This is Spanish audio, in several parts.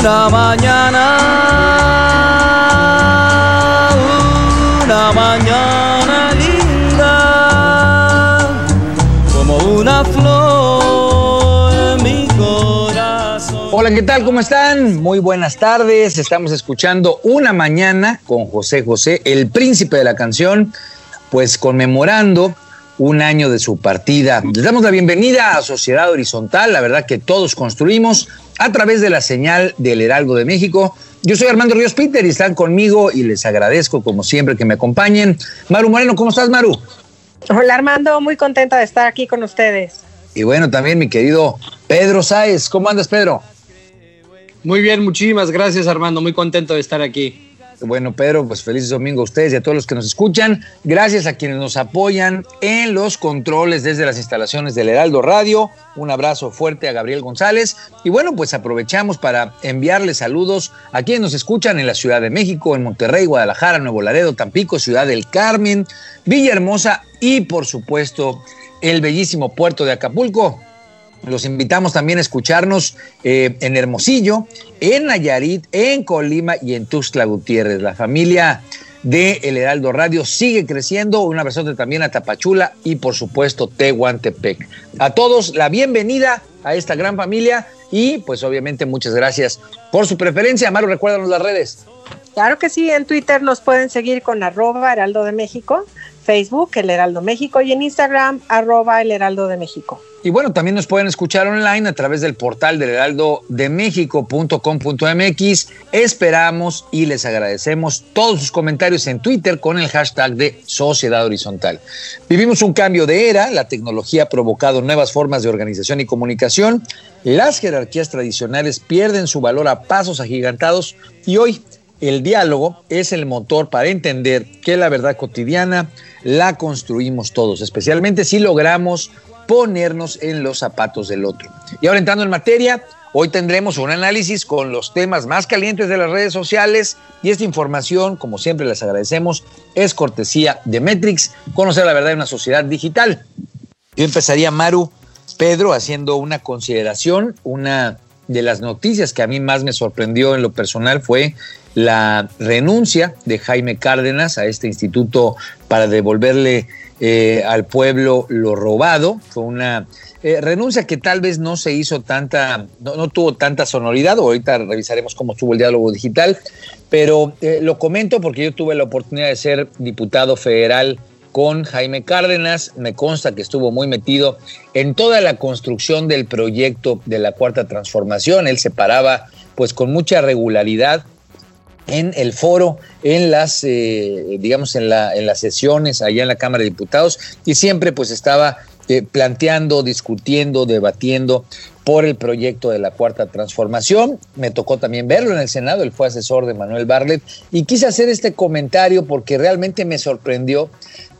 Una mañana, una mañana linda, como una flor en mi corazón. Hola, ¿qué tal? ¿Cómo están? Muy buenas tardes. Estamos escuchando Una Mañana con José José, el príncipe de la canción, pues conmemorando un año de su partida. Les damos la bienvenida a Sociedad Horizontal, la verdad que todos construimos a través de la señal del Heraldo de México. Yo soy Armando Ríos Peter y están conmigo y les agradezco como siempre que me acompañen. Maru Moreno, ¿cómo estás, Maru? Hola Armando, muy contenta de estar aquí con ustedes. Y bueno, también mi querido Pedro Sáez, ¿cómo andas, Pedro? Muy bien, muchísimas gracias Armando, muy contento de estar aquí. Bueno, Pedro, pues feliz domingo a ustedes y a todos los que nos escuchan. Gracias a quienes nos apoyan en los controles desde las instalaciones del Heraldo Radio. Un abrazo fuerte a Gabriel González. Y bueno, pues aprovechamos para enviarles saludos a quienes nos escuchan en la Ciudad de México, en Monterrey, Guadalajara, Nuevo Laredo, Tampico, Ciudad del Carmen, Villahermosa y por supuesto el bellísimo puerto de Acapulco. Los invitamos también a escucharnos eh, en Hermosillo, en Nayarit, en Colima y en Tuxtla Gutiérrez. La familia de El Heraldo Radio sigue creciendo. Un abrazote también a Tapachula y por supuesto Tehuantepec. A todos la bienvenida a esta gran familia y pues obviamente muchas gracias por su preferencia. Amaro, recuérdanos las redes. Claro que sí, en Twitter nos pueden seguir con arroba Heraldo de México, Facebook El Heraldo México y en Instagram arroba El Heraldo de México. Y bueno, también nos pueden escuchar online a través del portal del heraldo de México.com.mx. Esperamos y les agradecemos todos sus comentarios en Twitter con el hashtag de Sociedad Horizontal. Vivimos un cambio de era, la tecnología ha provocado nuevas formas de organización y comunicación, las jerarquías tradicionales pierden su valor a pasos agigantados y hoy el diálogo es el motor para entender que la verdad cotidiana la construimos todos, especialmente si logramos ponernos en los zapatos del otro. Y ahora entrando en materia, hoy tendremos un análisis con los temas más calientes de las redes sociales y esta información, como siempre les agradecemos, es cortesía de Metrix, conocer la verdad en una sociedad digital. Yo empezaría, Maru, Pedro, haciendo una consideración, una de las noticias que a mí más me sorprendió en lo personal fue la renuncia de Jaime Cárdenas a este instituto para devolverle eh, al pueblo lo robado. Fue una eh, renuncia que tal vez no se hizo tanta, no, tuvo tanta sonoridad. Ahorita revisaremos cómo estuvo el diálogo digital, pero eh, lo comento porque yo tuve la oportunidad de ser diputado federal con Jaime Cárdenas. Me consta que estuvo muy metido en toda la construcción del proyecto de la cuarta transformación. Él se paraba pues con mucha regularidad en el foro, en las, eh, digamos, en, la, en las sesiones allá en la Cámara de Diputados y siempre pues estaba eh, planteando, discutiendo, debatiendo por el proyecto de la cuarta transformación. Me tocó también verlo en el Senado, él fue asesor de Manuel Barlet y quise hacer este comentario porque realmente me sorprendió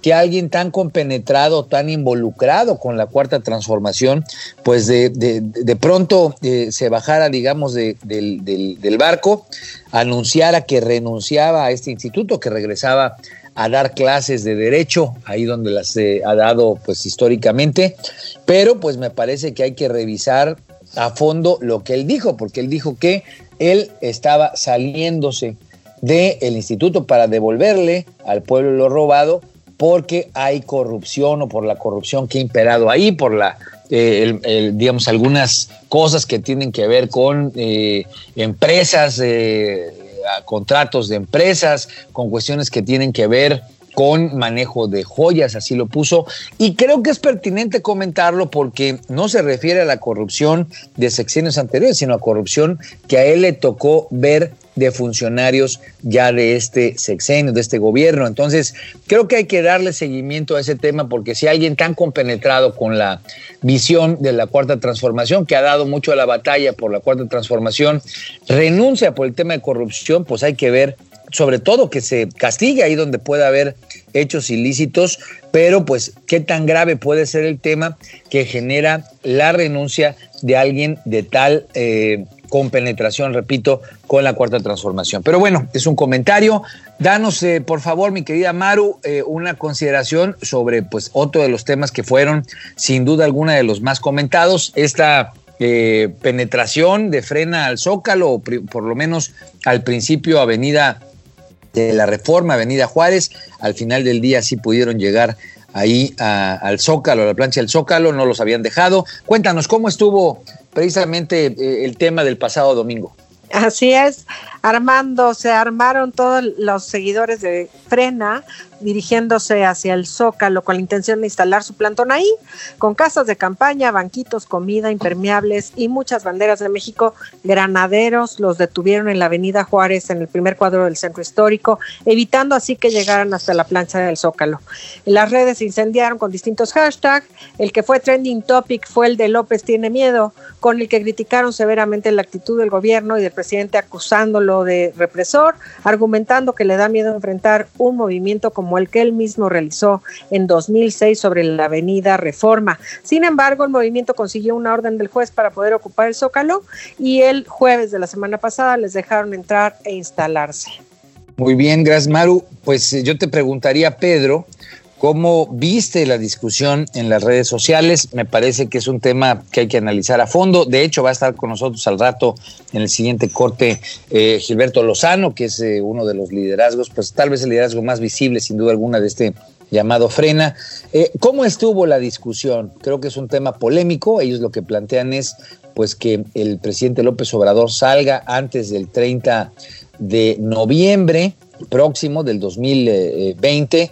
que alguien tan compenetrado, tan involucrado con la cuarta transformación, pues de, de, pronto eh, se bajara, digamos, del, del, barco, anunciara que renunciaba a este instituto, que regresaba a dar clases de derecho, ahí donde las eh, ha dado pues históricamente, pero pues me parece que hay que revisar a fondo lo que él dijo, porque él dijo que él estaba saliéndose del instituto para devolverle al pueblo lo robado porque hay corrupción o por la corrupción que ha imperado ahí, por la, eh, digamos, algunas cosas que tienen que ver con eh, empresas, eh, contratos de empresas, con cuestiones que tienen que ver con manejo de joyas, así lo puso. Y creo que es pertinente comentarlo porque no se refiere a la corrupción de sexenios anteriores, sino a corrupción que a él le tocó ver de funcionarios ya de este sexenio, de este gobierno. Entonces, creo que hay que darle seguimiento a ese tema porque si alguien tan compenetrado con la visión de la cuarta transformación, que ha dado mucho a la batalla por la cuarta transformación, renuncia por el tema de corrupción, pues hay que ver sobre todo que se castigue ahí donde pueda haber hechos ilícitos, pero pues qué tan grave puede ser el tema que genera la renuncia de alguien de tal eh, compenetración, repito, con la cuarta transformación. Pero bueno, es un comentario. Danos, eh, por favor, mi querida Maru, eh, una consideración sobre pues otro de los temas que fueron sin duda alguna de los más comentados, esta penetración de frena al Zócalo, por lo menos al principio Avenida de la Reforma, Avenida Juárez. Al final del día sí pudieron llegar ahí al Zócalo, a la plancha del Zócalo, no los habían dejado. Cuéntanos, ¿cómo estuvo precisamente eh, el tema del pasado domingo? Así es, Armando, se armaron todos los seguidores de Frena dirigiéndose hacia el Zócalo con la intención de instalar su plantón ahí, con casas de campaña, banquitos, comida, impermeables y muchas banderas de México. Granaderos los detuvieron en la avenida Juárez, en el primer cuadro del centro histórico, evitando así que llegaran hasta la plancha del Zócalo. Las redes se incendiaron con distintos hashtags. El que fue trending topic fue el de López tiene miedo, con el que criticaron severamente la actitud del gobierno y del presidente acusándolo de represor, argumentando que le da miedo enfrentar un movimiento como el que él mismo realizó en 2006 sobre la avenida Reforma. Sin embargo, el movimiento consiguió una orden del juez para poder ocupar el zócalo y el jueves de la semana pasada les dejaron entrar e instalarse. Muy bien, gracias Maru. Pues eh, yo te preguntaría, Pedro, ¿Cómo viste la discusión en las redes sociales? Me parece que es un tema que hay que analizar a fondo. De hecho, va a estar con nosotros al rato en el siguiente corte eh, Gilberto Lozano, que es eh, uno de los liderazgos, pues tal vez el liderazgo más visible, sin duda alguna, de este llamado Frena. Eh, ¿Cómo estuvo la discusión? Creo que es un tema polémico. Ellos lo que plantean es pues que el presidente López Obrador salga antes del 30 de noviembre próximo del 2020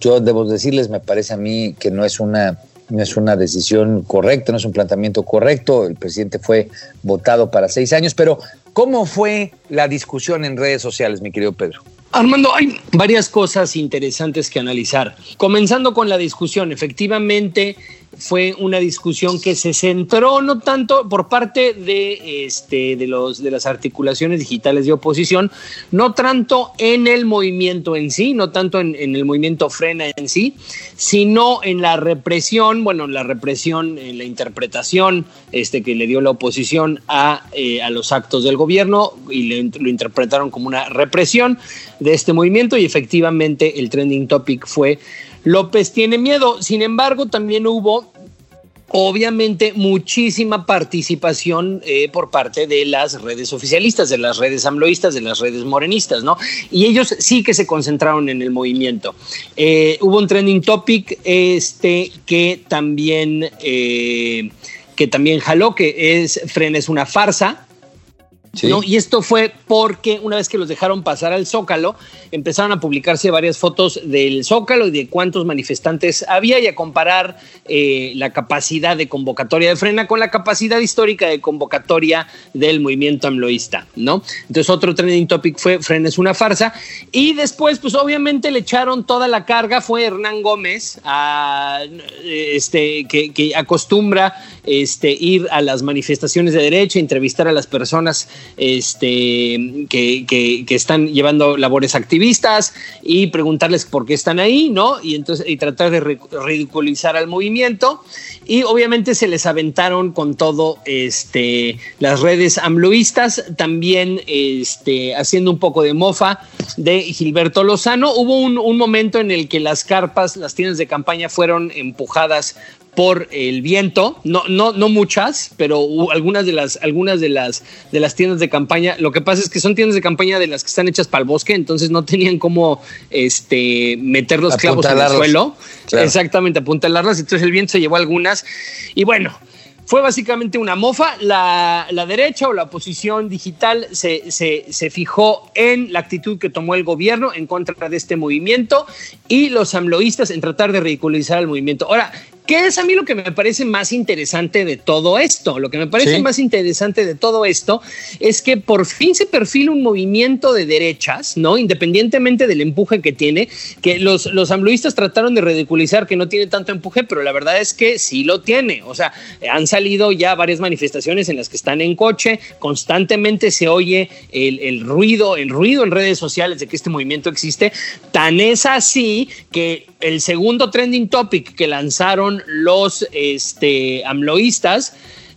yo debo decirles, me parece a mí que no es una no es una decisión correcta, no es un planteamiento correcto. El presidente fue votado para seis años, pero ¿cómo fue la discusión en redes sociales, mi querido Pedro? Armando, hay varias cosas interesantes que analizar. Comenzando con la discusión, efectivamente fue una discusión que se centró no tanto por parte de, este, de, los, de las articulaciones digitales de oposición, no tanto en el movimiento en sí, no tanto en, el movimiento frena en sí, sino en la represión, bueno, la represión, en la interpretación este, que le dio la oposición a, eh, a los actos del gobierno y lo interpretaron como una represión de este movimiento y efectivamente el trending topic fue López tiene miedo. Sin embargo, también hubo obviamente muchísima participación eh, por parte de las redes oficialistas, de las redes amloístas, de las redes morenistas, ¿no? Y ellos sí que se concentraron en el movimiento. Eh, hubo un trending topic este, que también... Eh, que también jaló, que es Fren es una farsa, y esto fue porque una vez que los dejaron pasar al Zócalo, empezaron a publicarse varias fotos del Zócalo y de cuántos manifestantes había y a comparar eh, la capacidad de convocatoria de Frena con la capacidad histórica de convocatoria del movimiento amloísta, ¿no? Entonces otro trending topic fue Frena es una farsa. Y después pues obviamente le echaron toda la carga, fue Hernán Gómez, este, que, que acostumbra este, ir a las manifestaciones de derecha, entrevistar a las personas este, que, están llevando labores activistas y preguntarles por qué están ahí, ¿no? Y entonces y tratar de ridiculizar al movimiento. Y obviamente se les aventaron con todo este, las redes amloístas, también este, haciendo un poco de mofa de Gilberto Lozano. Hubo un momento en el que las carpas, las tiendas de campaña fueron empujadas por el viento, no, no, no muchas, pero algunas de las, algunas de las, de las tiendas de campaña. Lo que pasa es que son tiendas de campaña de las que están hechas para el bosque, entonces no tenían cómo este, meter los clavos en el suelo. Exactamente, apuntalarlas. Entonces el viento se llevó algunas. Y bueno, fue básicamente una mofa. La, la derecha o la oposición digital se, se, se, fijó en la actitud que tomó el gobierno en contra de este movimiento y los amloístas en tratar de ridiculizar al movimiento. Ahora, ¿Qué es a mí lo que me parece más interesante de todo esto? Lo que me parece sí. más interesante de todo esto es que por fin se perfila un movimiento de derechas, ¿no? Independientemente del empuje que tiene, que los, los trataron de ridiculizar que no tiene tanto empuje, pero la verdad es que sí lo tiene. O sea, han salido ya varias manifestaciones en las que están en coche, constantemente se oye el, el ruido, el ruido en redes sociales de que este movimiento existe. Tan es así que el segundo trending topic que lanzaron los este, amloístas,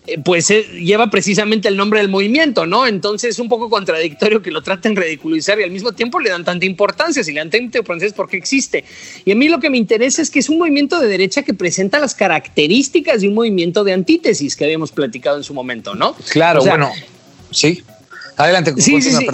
eh, pues eh, lleva precisamente el nombre del movimiento, ¿no? Entonces es un poco contradictorio que lo traten de ridiculizar y al mismo tiempo le dan tanta importancia. Si le dan tanta importancia es porque existe. Y a mí lo que me interesa es que es un movimiento de derecha que presenta las características de un movimiento de antítesis que habíamos platicado en su momento, ¿no? Claro, o sea, bueno, sí. Adelante. Sí, sí, sí.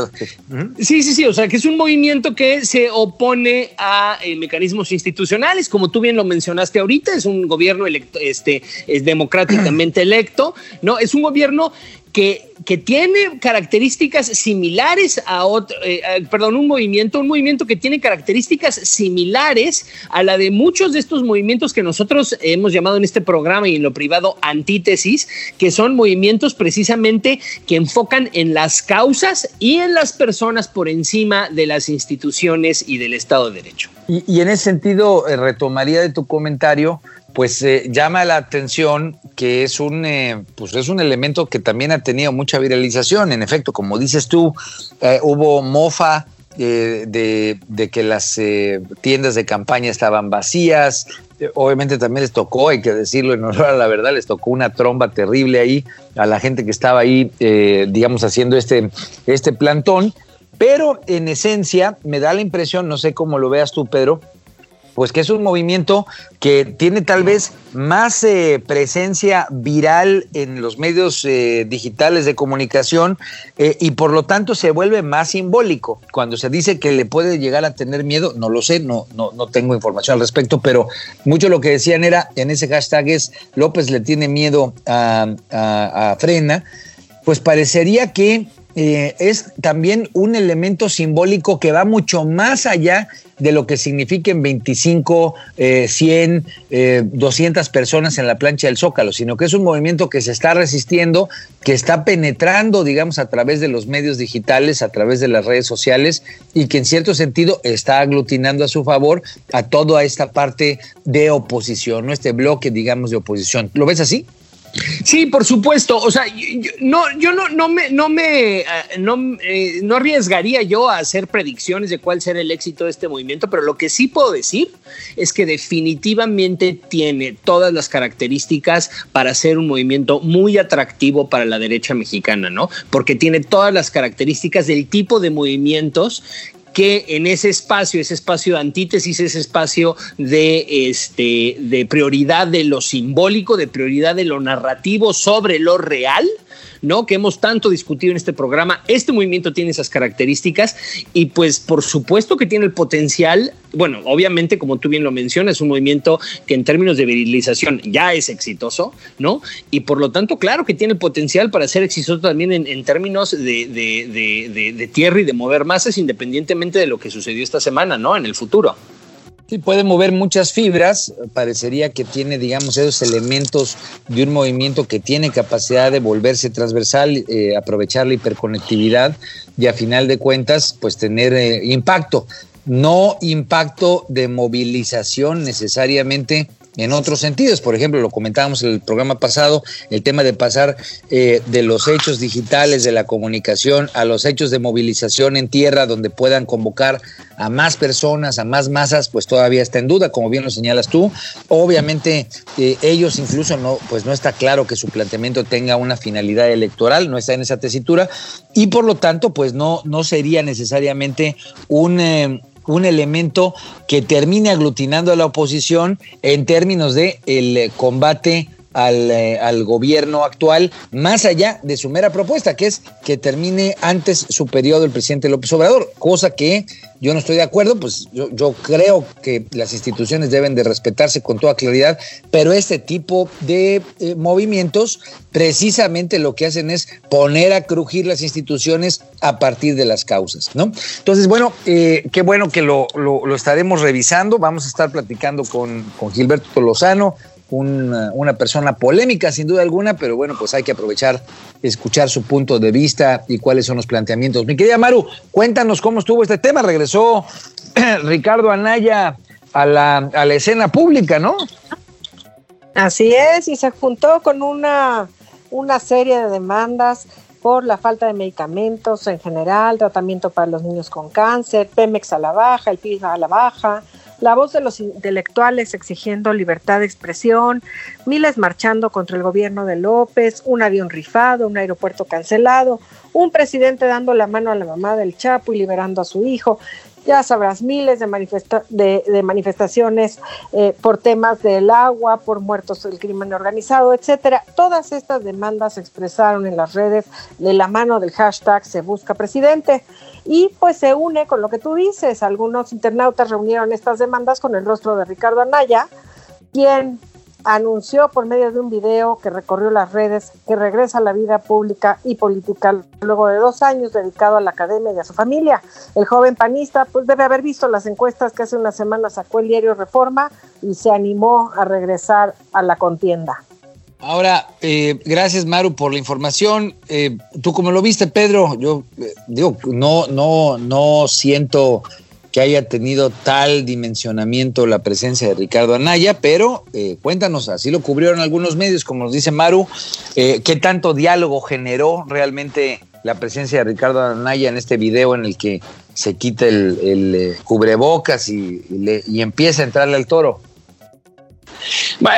sí, sí, sí. O sea, que es un movimiento que se opone a eh, mecanismos institucionales, como tú bien lo mencionaste ahorita, es un gobierno electo, este, es democráticamente electo, ¿no? Es un gobierno que, tiene características similares a otro, eh, perdón, un movimiento, un movimiento que tiene características similares a la de muchos de estos movimientos que nosotros hemos llamado en este programa y en lo privado antítesis, que son movimientos precisamente que enfocan en las causas y en las personas por encima de las instituciones y del Estado de Derecho. Y, y en ese sentido, eh, retomaría de tu comentario pues eh, llama la atención que es un, eh, pues es un elemento que también ha tenido mucha viralización. En efecto, como dices tú, eh, hubo mofa de, de, que las tiendas de campaña estaban vacías. Obviamente también les tocó, hay que decirlo en honor a la verdad, les tocó una tromba terrible ahí a la gente que estaba ahí, digamos, haciendo este, este plantón. Pero en esencia me da la impresión, no sé cómo lo veas tú, Pedro, pues que es un movimiento que tiene tal vez más eh, presencia viral en los medios eh, digitales de comunicación eh, y por lo tanto se vuelve más simbólico. Cuando se dice que le puede llegar a tener miedo, no lo sé, no, no, no tengo información al respecto, pero mucho lo que decían era en ese hashtag es López le tiene miedo a, a, a Frena, pues parecería que es también un elemento simbólico que va mucho más allá de lo que signifiquen 25, eh, 100, eh, 200 personas en la plancha del Zócalo, sino que es un movimiento que se está resistiendo, que está penetrando, digamos, a través de los medios digitales, a través de las redes sociales y que en cierto sentido está aglutinando a su favor a toda esta parte de oposición, ¿no? este bloque, digamos, de oposición. ¿Lo ves así? Sí, por supuesto. O sea, yo no, yo no, me, no me, no, eh, no arriesgaría yo a hacer predicciones de cuál será el éxito de este movimiento, pero lo que sí puedo decir es que definitivamente tiene todas las características para ser un movimiento muy atractivo para la derecha mexicana, ¿no? Porque tiene todas las características del tipo de movimientos que en ese espacio, ese espacio de antítesis, ese espacio de, este, de prioridad de lo simbólico, de prioridad de lo narrativo sobre lo real, ¿no? Que hemos tanto discutido en este programa. Este movimiento tiene esas características y pues por supuesto que tiene el potencial, bueno, obviamente como tú bien lo mencionas, es un movimiento que en términos de virilización ya es exitoso, ¿no? Y por lo tanto, claro que tiene el potencial para ser exitoso también en, en tierras de, de, de, de tierra y de mover masas independientemente de lo que sucedió esta semana, ¿no? En el futuro. Sí, puede mover muchas fibras, parecería que tiene, digamos, esos elementos de un movimiento que tiene capacidad de volverse transversal, eh, aprovechar la hiperconectividad y a final de cuentas, pues tener eh, impacto, no impacto de movilización necesariamente en otros sentidos. Por ejemplo, lo comentábamos en el programa pasado, el tema de pasar eh, de los hechos digitales de la comunicación a los hechos de movilización en tierra, donde puedan convocar a más personas, a más masas, pues todavía está en duda, como bien lo señalas tú. Obviamente, eh, ellos incluso no, pues no está claro que su planteamiento tenga una finalidad electoral, no está en esa tesitura, y por lo tanto, pues no, no sería necesariamente un. Eh, un elemento que termine aglutinando a la oposición en términos de el combate al, eh, al, gobierno actual, más allá de su mera propuesta, que es que termine antes su periodo el presidente López Obrador, cosa que yo no estoy de acuerdo, pues yo, creo que las instituciones deben de respetarse con toda claridad, pero este tipo de eh, movimientos precisamente lo que hacen es poner a crujir las instituciones a partir de las causas, ¿no? Entonces, bueno, eh, qué bueno que lo, lo, lo, estaremos revisando, vamos a estar platicando con, con Gilberto Lozano, una, una, persona polémica sin duda alguna, pero bueno, pues hay que aprovechar, escuchar su punto de vista y cuáles son los planteamientos. Mi querida Maru, cuéntanos cómo estuvo este tema. Regresó Ricardo Anaya a la, a la escena pública, ¿no? Así es, y se juntó con una, una serie de demandas por la falta de medicamentos en general, tratamiento para los niños con cáncer, Pemex a la baja, el PIB a la baja, la voz de los intelectuales exigiendo libertad de expresión, miles marchando contra el gobierno de López, un avión rifado, un aeropuerto cancelado, un presidente dando la mano a la mamá del Chapo y liberando a su hijo. Ya sabrás, miles de, manifesta de, manifestaciones eh, por temas del agua, por muertos del crimen organizado, etcétera. Todas estas demandas se expresaron en las redes de la mano del hashtag Se Busca Presidente. Y pues se une con lo que tú dices. Algunos internautas reunieron estas demandas con el rostro de Ricardo Anaya, quien anunció por medio de un video que recorrió las redes que regresa a la vida pública y política luego de dos años dedicado a la academia y a su familia. El joven panista pues debe haber visto las encuestas que hace una semana sacó el diario Reforma y se animó a regresar a la contienda. Ahora, eh, gracias Maru por la información. Eh, Tú como lo viste, Pedro, yo eh, digo, no, no, no siento que haya tenido tal dimensionamiento la presencia de Ricardo Anaya, pero eh, cuéntanos, así lo cubrieron algunos medios, como nos dice Maru, eh, qué tanto diálogo generó realmente la presencia de Ricardo Anaya en este video en el que se quita el, eh, cubrebocas y, y, le, y empieza a entrarle al toro.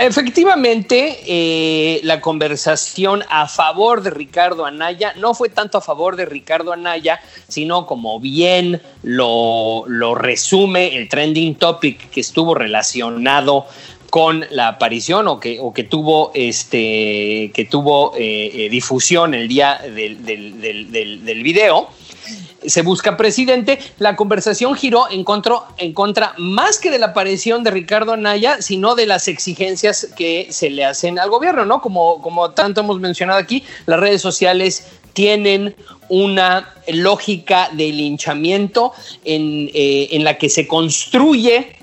Efectivamente, eh, la conversación a favor de Ricardo Anaya no fue tanto a favor de Ricardo Anaya, sino como bien lo, lo resume el trending topic que estuvo relacionado con la aparición o que, o que tuvo este que tuvo eh, eh, difusión el día del, del, del, del video se busca presidente, la conversación giró en contra, más que de la aparición de Ricardo Anaya, sino de las exigencias que se le hacen al gobierno, ¿no? Como, como tanto hemos mencionado aquí, las redes sociales tienen una lógica de linchamiento en, eh, en la que se construye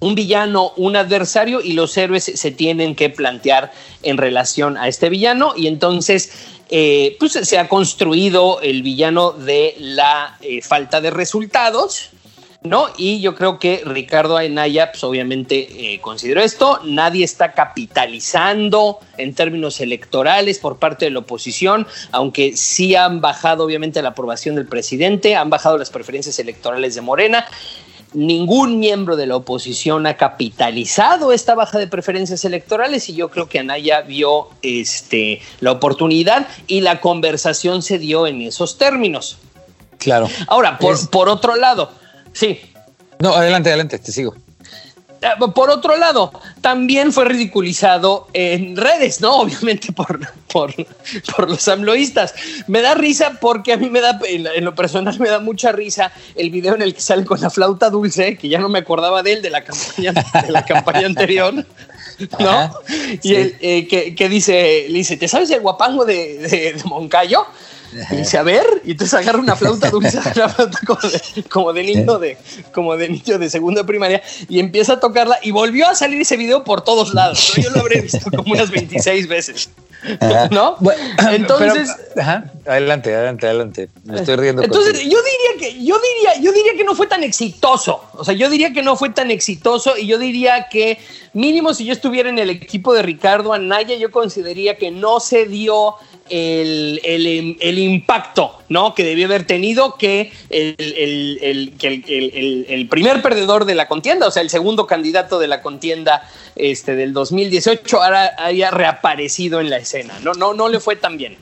un villano, un adversario y los héroes se tienen que plantear en relación a este villano y entonces eh, pues se ha construido el villano de la eh, falta de resultados, ¿no? Y yo creo que Ricardo Anaya, pues obviamente eh, consideró esto. Nadie está capitalizando en términos electorales por parte de la oposición, aunque sí han bajado obviamente la aprobación del presidente, han bajado las preferencias electorales de Morena ningún miembro de la oposición ha capitalizado esta baja de preferencias electorales y yo creo que Anaya vio este, la oportunidad y la conversación se dio en esos términos. Claro. Ahora, por, es... por otro lado, sí. No, adelante, adelante, te sigo. Por otro lado, también fue ridiculizado en redes, ¿no? Obviamente por, por, por los amloístas. Me da risa porque a mí me da, en lo personal me da mucha risa el video en el que sale con la flauta dulce, que ya no me acordaba de él, de la campaña, de la campaña anterior. ¿No? Ajá, y sí. eh, que, que, dice, le dice, ¿te sabes el guapango de, de, de Moncayo? Y dice, a ver, y entonces agarra una flauta dulce, una flauta como de, como de niño de, como de niño de segunda primaria, y empieza a tocarla, y volvió a salir ese video por todos lados. Yo lo habré visto como unas 26 veces. ¿No? Bueno, Entonces. Pero, ajá. Adelante, adelante, adelante. Me estoy riendo. Entonces, contigo. yo diría que, yo diría, yo diría que no fue tan exitoso. O sea, yo diría que no fue tan exitoso, y yo diría que, mínimo, si yo estuviera en el equipo de Ricardo Anaya, yo consideraría que no se dio el, el, impacto ¿no? que debió haber tenido que, el, que el, primer perdedor de la contienda, o sea, el segundo candidato de la contienda este, del 2018, ahora haya reaparecido en la escena. No, no, no le fue tan bien.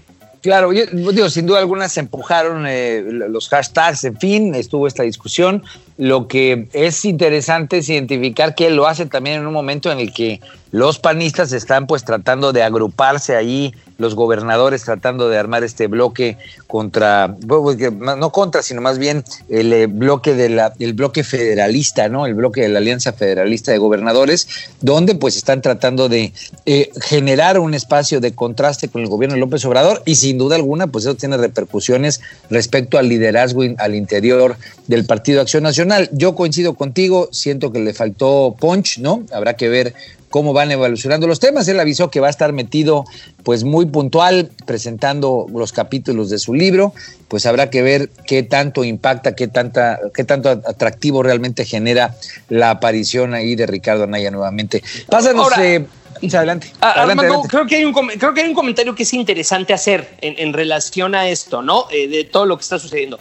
Claro, yo digo, sin duda alguna se empujaron eh, los hashtags, en fin, estuvo esta discusión. Lo que es interesante es identificar que él lo hace también en un momento en el que los panistas están pues tratando de agruparse ahí, los gobernadores tratando de armar este bloque contra, pues, no contra, sino más bien el eh, bloque de la, el bloque federalista, ¿no? El bloque de la Alianza Federalista de Gobernadores, donde pues están tratando de eh, generar un espacio de contraste con el gobierno de López Obrador y sin duda alguna pues eso tiene repercusiones respecto al liderazgo al interior del Partido Acción Nacional. Yo coincido contigo, siento que le faltó punch, ¿no? Habrá que ver cómo van evolucionando los temas. Él avisó que va a estar metido pues muy puntual presentando los capítulos de su libro, pues habrá que ver qué tanto impacta, qué tanta qué tanto atractivo realmente genera la aparición ahí de Ricardo Anaya nuevamente. Pásanos eh, adelante. Creo, que hay un, creo que hay un comentario que es interesante hacer en, relación a esto, ¿no? Eh, de todo lo que está sucediendo.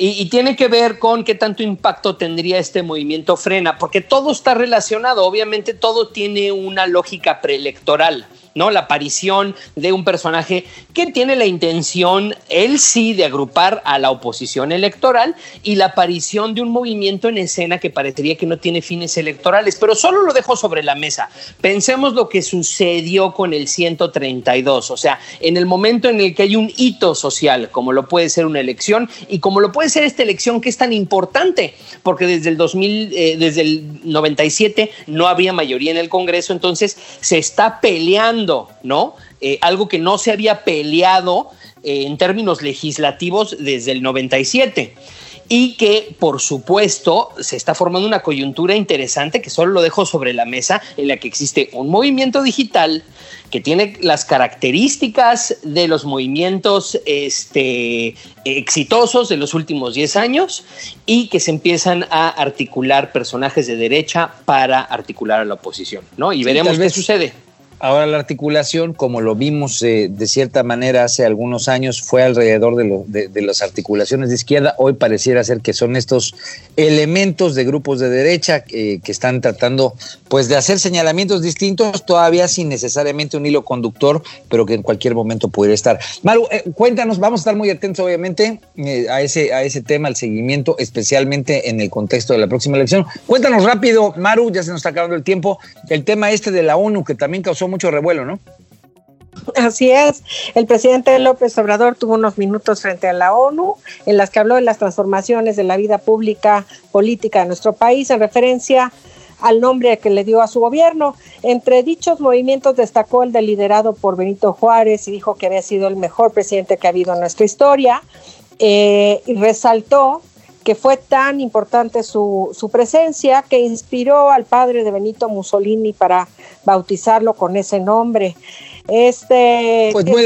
Y, tiene que ver con qué tanto impacto tendría este movimiento frena, porque todo está relacionado, obviamente todo tiene una lógica preelectoral. ¿No? La aparición de un personaje que tiene la intención, él sí, de agrupar a la oposición electoral y la aparición de un movimiento en escena que parecería que no tiene fines electorales, pero solo lo dejo sobre la mesa. Pensemos lo que sucedió con el 132, o sea, en el momento en el que hay un hito social, como lo puede ser una elección y como lo puede ser esta elección que es tan importante, porque desde el 2000, eh, desde el 97 no había mayoría en el Congreso, entonces se está peleando ¿no? Eh, algo que no se había peleado eh, en términos legislativos desde el 97 y que por supuesto se está formando una coyuntura interesante que solo lo dejo sobre la mesa en la que existe un movimiento digital que tiene las características de los movimientos este, exitosos de los últimos 10 años y que se empiezan a articular personajes de derecha para articular a la oposición, ¿no? Y veremos qué sucede. Ahora la articulación, como lo vimos eh, de cierta manera hace algunos años, fue alrededor de, de, las articulaciones de izquierda. Hoy pareciera ser que son estos elementos de grupos de derecha eh, que están tratando pues de hacer señalamientos distintos, todavía sin necesariamente un hilo conductor, pero que en cualquier momento pudiera estar. Maru, eh, cuéntanos, vamos a estar muy atentos obviamente a, ese, a ese tema, al seguimiento, especialmente en el contexto de la próxima elección. Cuéntanos rápido, Maru, ya se nos está acabando el tiempo, el tema este de la ONU que también causó mucho revuelo, ¿no? Así es, el presidente López Obrador tuvo unos minutos frente a la ONU en las que habló de las transformaciones de la vida pública política de nuestro país en referencia al nombre que le dio a su gobierno. Entre dichos movimientos destacó el de liderado por Benito Juárez y dijo que había sido el mejor presidente que ha habido en nuestra historia eh, y resaltó que fue tan importante su, su presencia que inspiró al padre de Benito Mussolini para bautizarlo con ese nombre. Este, pues muy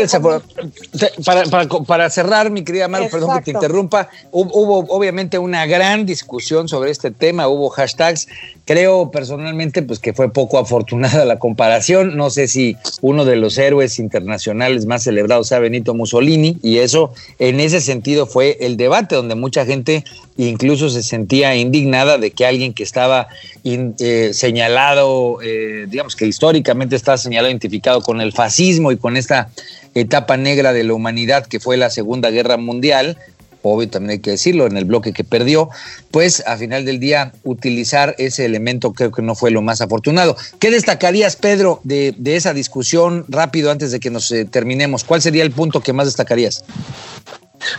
para, para, para, cerrar, mi querida Maru, perdón que te interrumpa, hubo, obviamente una gran discusión sobre este tema, hubo hashtags, creo personalmente pues que fue poco afortunada la comparación, no sé si uno de los héroes internacionales más celebrados sea Benito Mussolini, y eso en ese sentido fue el debate donde mucha gente incluso se sentía indignada de que alguien que estaba eh, señalado, eh, digamos que históricamente está señalado, identificado con el fascismo y con esta etapa negra de la humanidad que fue la Segunda Guerra Mundial, obvio también hay que decirlo, en el bloque que perdió, pues a final del día utilizar ese elemento creo que no fue lo más afortunado. ¿Qué destacarías, Pedro, de, esa discusión rápido antes de que nos eh, terminemos? ¿Cuál sería el punto que más destacarías?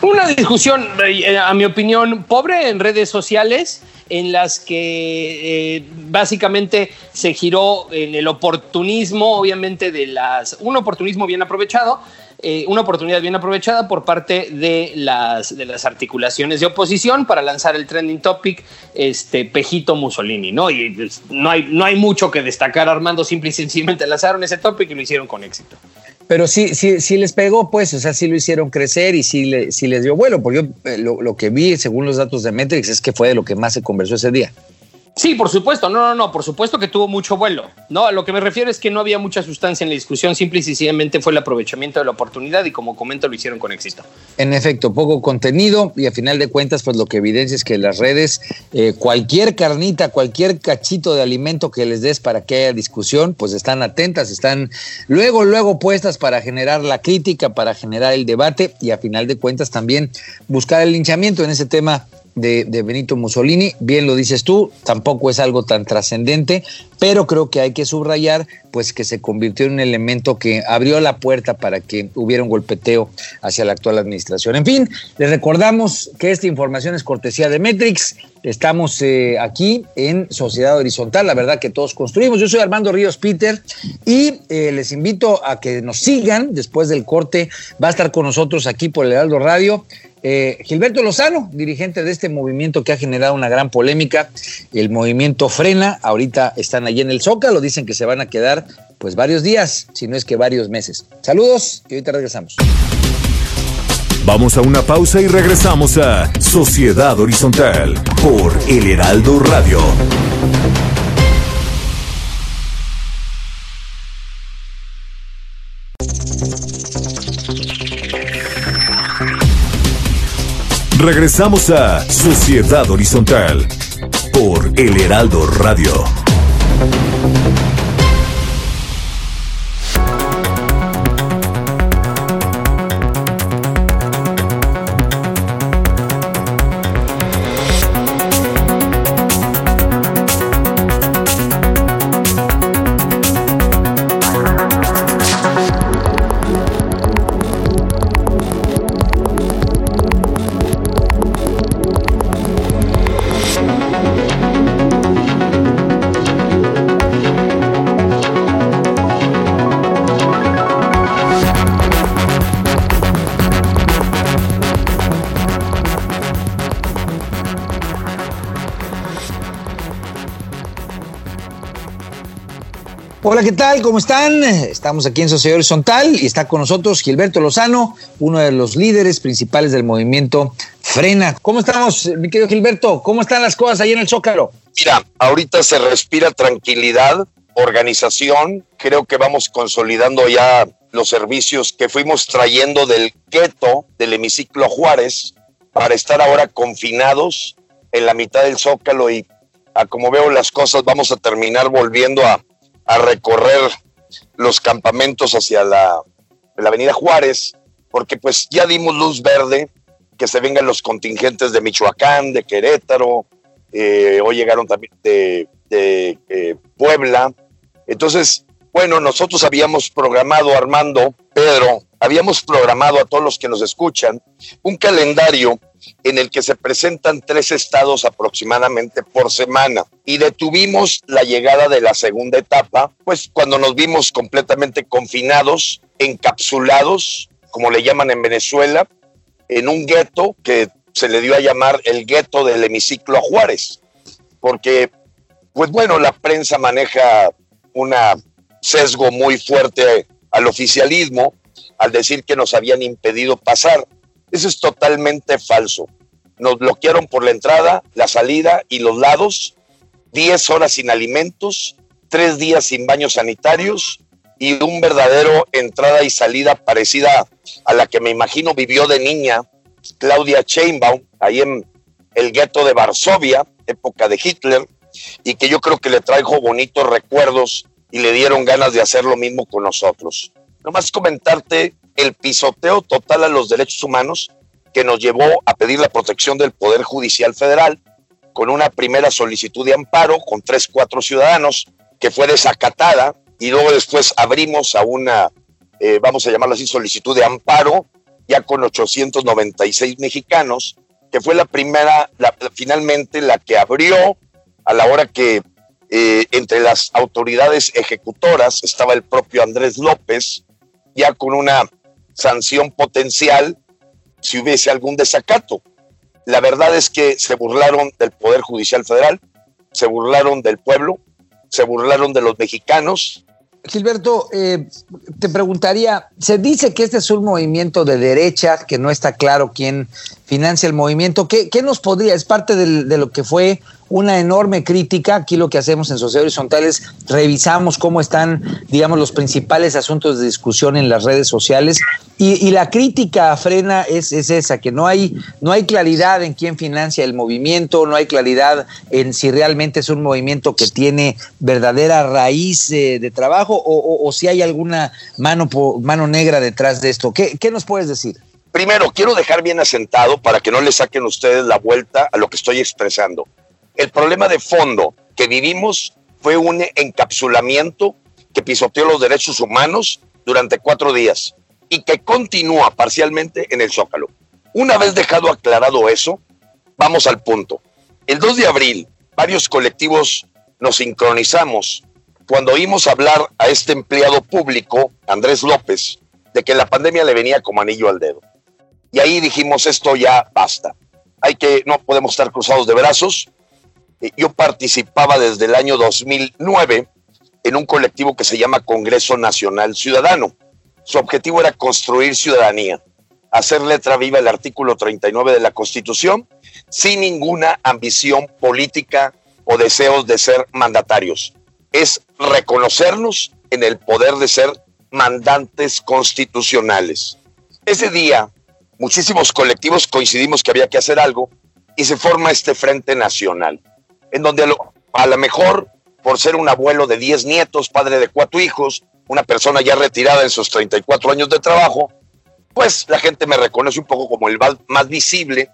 Una discusión, eh, a mi opinión, pobre en redes sociales, en las que eh, básicamente se giró en el oportunismo, obviamente, de las. Un oportunismo bien aprovechado, eh, una oportunidad bien aprovechada por parte de las, de las articulaciones de oposición para lanzar el trending topic este, Pejito Mussolini, ¿no? Y pues, no, hay, no hay mucho que destacar, Armando, simple y sencillamente lanzaron ese topic y lo hicieron con éxito. Pero sí, sí, sí les pegó, pues, o sea, sí lo hicieron crecer y sí, le, sí les dio vuelo, porque yo eh, lo, lo, que vi, según los datos de Metrix, es que fue de lo que más se conversó ese día. Sí, por supuesto, no, no, no, por supuesto que tuvo mucho vuelo. No, a lo que me refiero es que no había mucha sustancia en la discusión, simple y sencillamente fue el aprovechamiento de la oportunidad y como comento lo hicieron con éxito. En efecto, poco contenido y a final de cuentas, pues lo que evidencia es que las redes, eh, cualquier carnita, cualquier cachito de alimento que les des para que haya discusión, pues están atentas, están luego, luego puestas para generar la crítica, para generar el debate y a final de cuentas también buscar el linchamiento en ese tema de, Benito Mussolini, bien lo dices tú, tampoco es algo tan trascendente, pero creo que hay que subrayar pues que se convirtió en un elemento que abrió la puerta para que hubiera un golpeteo hacia la actual administración. En fin, les recordamos que esta información es cortesía de Metrix. Estamos eh, aquí en Sociedad Horizontal, la verdad que todos construimos. Yo soy Armando Ríos Peter y eh, les invito a que nos sigan después del corte. Va a estar con nosotros aquí por el Heraldo Radio eh, Gilberto Lozano, dirigente de este movimiento que ha generado una gran polémica, el movimiento Frena, ahorita están allí en el Zócalo, dicen que se van a quedar pues varios días, si no es que varios meses. Saludos y ahorita regresamos. Vamos a una pausa y regresamos a Sociedad Horizontal por El Heraldo Radio. Regresamos a Sociedad Horizontal por El Heraldo Radio. ¿Qué tal? ¿Cómo están? Estamos aquí en Sociedad Horizontal y está con nosotros Gilberto Lozano, uno de los líderes principales del movimiento Frena. ¿Cómo estamos, mi querido Gilberto? ¿Cómo están las cosas ahí en el Zócalo? Mira, ahorita se respira tranquilidad, organización. Creo que vamos consolidando ya los servicios que fuimos trayendo del gueto, del hemiciclo Juárez, para estar ahora confinados en la mitad del Zócalo y a como veo las cosas vamos a terminar volviendo a, a recorrer los campamentos hacia la, la, avenida Juárez, porque pues ya dimos luz verde, que se vengan los contingentes de Michoacán, de Querétaro, eh, hoy llegaron también de, de eh, Puebla. Entonces, bueno, nosotros habíamos programado, Armando, Pedro, habíamos programado a todos los que nos escuchan un calendario en el que se presentan tres estados aproximadamente por semana y detuvimos la llegada de la segunda etapa, pues cuando nos vimos completamente confinados, encapsulados, como le llaman en Venezuela, en un gueto que se le dio a llamar el gueto del hemiciclo a Juárez, porque, pues bueno, la prensa maneja un sesgo muy fuerte al oficialismo al decir que nos habían impedido pasar. Eso es totalmente falso. Nos bloquearon por la entrada, la salida y los lados, 10 horas sin alimentos, 3 días sin baños sanitarios y un verdadero entrada y salida parecida a la que me imagino vivió de niña Claudia Sheinbaum, ahí en el gueto de Varsovia, época de Hitler, y que yo creo que le trajo bonitos recuerdos y le dieron ganas de hacer lo mismo con nosotros. Nomás comentarte el pisoteo total a los derechos humanos que nos llevó a pedir la protección del Poder Judicial Federal con una primera solicitud de amparo con tres, cuatro ciudadanos que fue desacatada y luego después abrimos a una, eh, vamos a llamarlo así, solicitud de amparo ya con 896 mexicanos, que fue la primera, finalmente la que abrió a la hora que eh, entre las autoridades ejecutoras estaba el propio Andrés López, ya con una sanción potencial si hubiese algún desacato. La verdad es que se burlaron del Poder Judicial Federal, se burlaron del pueblo, se burlaron de los mexicanos. Gilberto, eh, te preguntaría, se dice que este es un movimiento de derecha, que no está claro quién financia el movimiento. ¿Qué, qué nos podría, es parte de lo que fue una enorme crítica. Aquí lo que hacemos en Sociedad Horizontal es revisamos cómo están, digamos, los principales asuntos de discusión en las redes sociales. Y, la crítica a Frena es, es, esa, que no hay, no hay claridad en quién financia el movimiento, no hay claridad en si realmente es un movimiento que tiene verdadera raíz eh, de trabajo o, o, o, si hay alguna mano, mano negra detrás de esto. ¿Qué, qué nos puedes decir? Primero, quiero dejar bien asentado para que no le saquen ustedes la vuelta a lo que estoy expresando. El problema de fondo que vivimos fue un encapsulamiento que pisoteó los derechos humanos durante cuatro días y que continúa parcialmente en el Zócalo. Una vez dejado aclarado eso, vamos al punto. El 2 de abril, varios colectivos nos sincronizamos cuando oímos hablar a este empleado público, Andrés López, de que la pandemia le venía como anillo al dedo. Y ahí dijimos, esto ya basta. Hay que, no podemos estar cruzados de brazos. Eh, yo participaba desde el año 2009 en un colectivo que se llama Congreso Nacional Ciudadano. Su objetivo era construir ciudadanía, hacer letra viva el artículo 39 de la Constitución sin ninguna ambición política o deseos de ser mandatarios. Es reconocernos en el poder de ser mandantes constitucionales. Ese día, muchísimos colectivos coincidimos que había que hacer algo y se forma este Frente Nacional, en donde a lo, mejor, por ser un abuelo de 10 nietos, padre de cuatro hijos, una persona ya retirada en sus 34 años de trabajo, pues la gente me reconoce un poco como el más visible,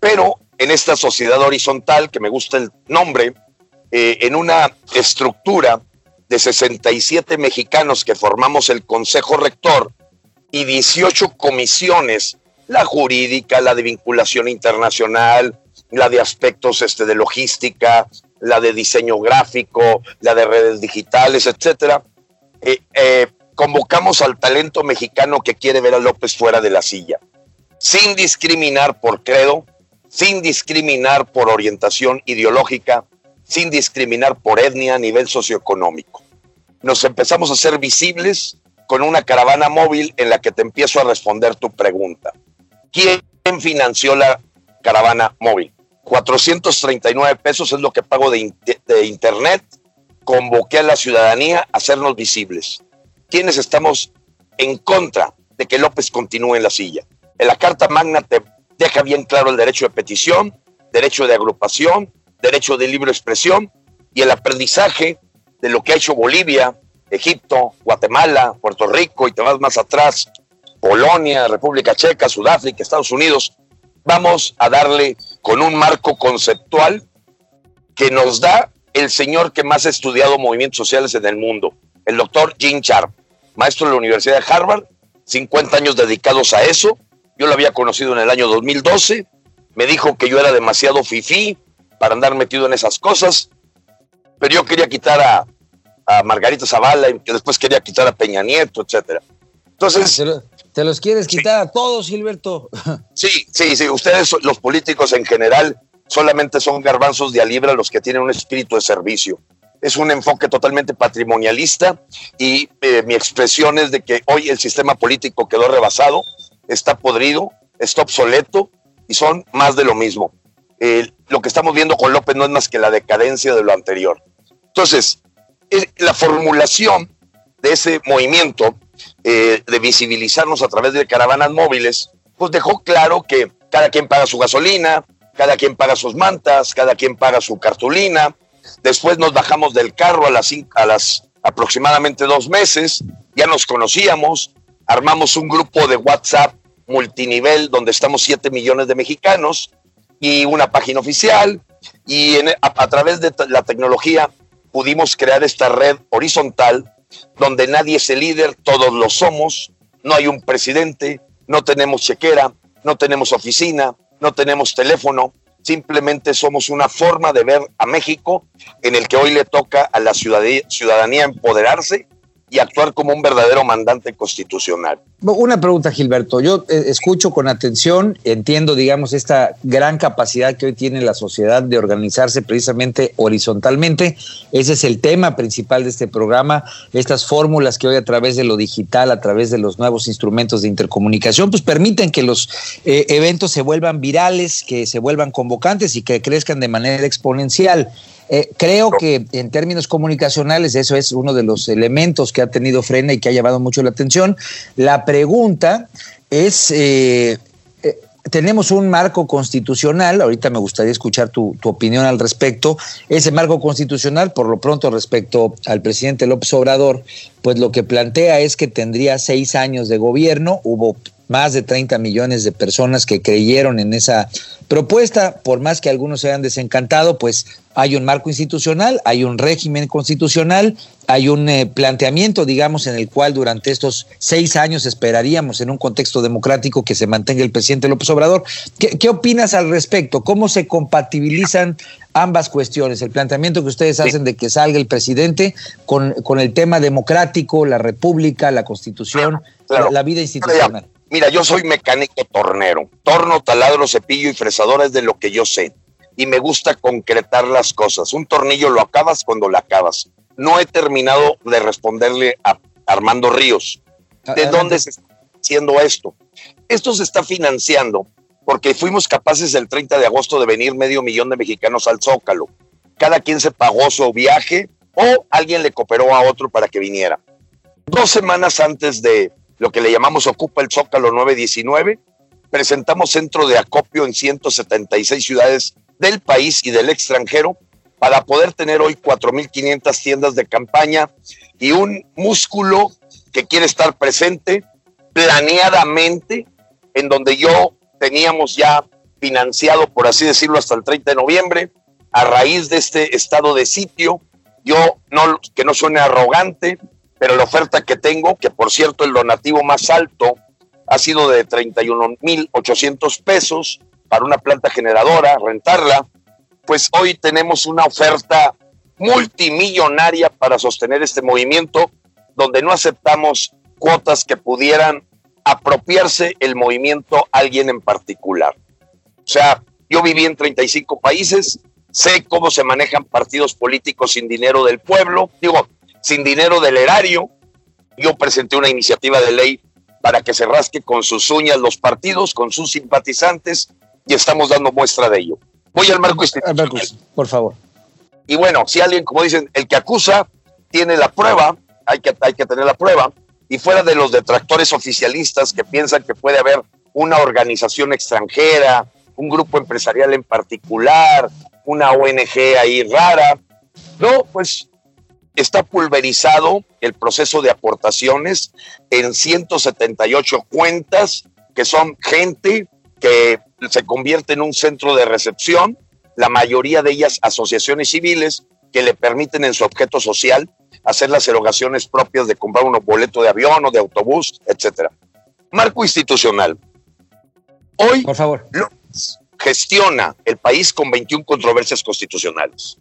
pero en esta sociedad horizontal, que me gusta el nombre, eh, en una estructura de 67 mexicanos que formamos el Consejo Rector y 18 comisiones, la jurídica, la de vinculación internacional, la de aspectos este, de logística, la de diseño gráfico, la de redes digitales, etcétera. Eh, eh, convocamos al talento mexicano que quiere ver a López fuera de la silla, sin discriminar por credo, sin discriminar por orientación ideológica, sin discriminar por etnia a nivel socioeconómico. Nos empezamos a ser visibles con una caravana móvil en la que te empiezo a responder tu pregunta. ¿Quién financió la caravana móvil? 439 pesos es lo que pago de, de internet. Convoqué a la ciudadanía a hacernos visibles. ¿Quiénes estamos en contra de que López continúe en la silla? En la Carta Magna te deja bien claro el derecho de petición, derecho de agrupación, derecho de libre expresión y el aprendizaje de lo que ha hecho Bolivia, Egipto, Guatemala, Puerto Rico y te vas más atrás, Polonia, República Checa, Sudáfrica, Estados Unidos, vamos a darle con un marco conceptual que nos da el señor que más ha estudiado movimientos sociales en el mundo, el doctor Jim Sharp, maestro de la Universidad de Harvard, 50 años dedicados a eso. Yo lo había conocido en el año 2012. Me dijo que yo era demasiado fifí, para andar metido en esas cosas. Pero yo quería quitar a, Margarita Zavala y después quería quitar a Peña Nieto, etcétera. Entonces. Te, los quieres quitar a todos, Gilberto. Sí, sí, sí. Ustedes, los políticos en general, solamente son garbanzos de a libra los que tienen un espíritu de servicio. Es un enfoque totalmente patrimonialista y eh, mi expresión es de que hoy el sistema político quedó rebasado, está podrido, está obsoleto y son más de lo mismo. Eh, lo que estamos viendo con López no es más que la decadencia de lo anterior. Entonces, la formulación de ese movimiento eh, de visibilizarnos a través de caravanas móviles, pues dejó claro que cada quien paga su gasolina, cada quien paga sus mantas, cada quien paga su cartulina. Después nos bajamos del carro a las, a las aproximadamente dos meses, ya nos conocíamos, armamos un grupo de WhatsApp multinivel donde estamos siete millones de mexicanos y una página oficial y a, través de la tecnología pudimos crear esta red horizontal donde nadie es el líder, todos lo somos, no hay un presidente, no tenemos chequera, no tenemos oficina, no tenemos teléfono, simplemente somos una forma de ver a México en el que hoy le toca a la ciudadanía empoderarse y actuar como un verdadero mandante constitucional. Una pregunta, Gilberto. Yo eh, escucho con atención, entiendo, digamos, esta gran capacidad que hoy tiene la sociedad de organizarse precisamente horizontalmente. Ese es el tema principal de este programa. Estas fórmulas que hoy a través de lo digital, a través de los nuevos instrumentos de intercomunicación, pues permiten que los eh, eventos se vuelvan virales, que se vuelvan convocantes y que crezcan de manera exponencial. Eh, creo que en términos comunicacionales eso es uno de los elementos que ha tenido Frena y que ha llamado mucho la atención. La pregunta es, eh, eh, tenemos un marco constitucional, ahorita me gustaría escuchar tu, tu, opinión al respecto, ese marco constitucional, por lo pronto respecto al presidente López Obrador, pues lo que plantea es que tendría seis años de gobierno, hubo más de 30 millones de personas que creyeron en esa propuesta, por más que algunos se hayan desencantado, pues hay un marco institucional, hay un régimen constitucional, hay un eh, planteamiento, digamos, en el cual durante estos seis años esperaríamos en un contexto democrático que se mantenga el presidente López Obrador. ¿Qué, qué opinas al respecto? ¿Cómo se compatibilizan ambas cuestiones? El planteamiento que ustedes hacen de que salga el presidente con, con el tema democrático, la república, la constitución, Claro. la, la vida institucional. Mira, yo soy mecánico tornero. Torno, taladro, cepillo y fresadora es de lo que yo sé. Y me gusta concretar las cosas. Un tornillo lo acabas cuando lo acabas. No he terminado de responderle a Armando Ríos. ¿De Adelante. dónde se está haciendo esto? Esto se está financiando porque fuimos capaces el 30 de agosto de venir medio millón de mexicanos al Zócalo. Cada quien se pagó su viaje o alguien le cooperó a otro para que viniera. Dos semanas antes de lo que le llamamos Ocupa el Zócalo 919, presentamos centro de acopio en 176 ciudades del país y del extranjero para poder tener hoy 4.500 tiendas de campaña y un músculo que quiere estar presente planeadamente en donde yo teníamos ya financiado, por así decirlo, hasta el 30 de noviembre, a raíz de este estado de sitio, yo no, que no suene arrogante, pero la oferta que tengo, que por cierto el donativo más alto ha sido de 31.800 pesos para una planta generadora, rentarla, pues hoy tenemos una oferta multimillonaria para sostener este movimiento, donde no aceptamos cuotas que pudieran apropiarse el movimiento a alguien en particular. O sea, yo viví en 35 países, sé cómo se manejan partidos políticos sin dinero del pueblo, digo, sin dinero del erario. Yo presenté una iniciativa de ley para que se rasque con sus uñas los partidos, con sus simpatizantes, y estamos dando muestra de ello. Voy al marco institucional. Marcos, por favor. Y bueno, si alguien, como dicen, el que acusa tiene la prueba, hay que, hay que tener la prueba, y fuera de los detractores oficialistas que piensan que puede haber una organización extranjera, un grupo empresarial en particular, una ONG ahí rara, no, pues está pulverizado el proceso de aportaciones en 178 cuentas que son gente que se convierte en un centro de recepción, la mayoría de ellas asociaciones civiles que le permiten en su objeto social hacer las erogaciones propias de comprar un boleto de avión o de autobús, etcétera. Marco institucional. Hoy Por favor. López gestiona el país con 21 controversias constitucionales.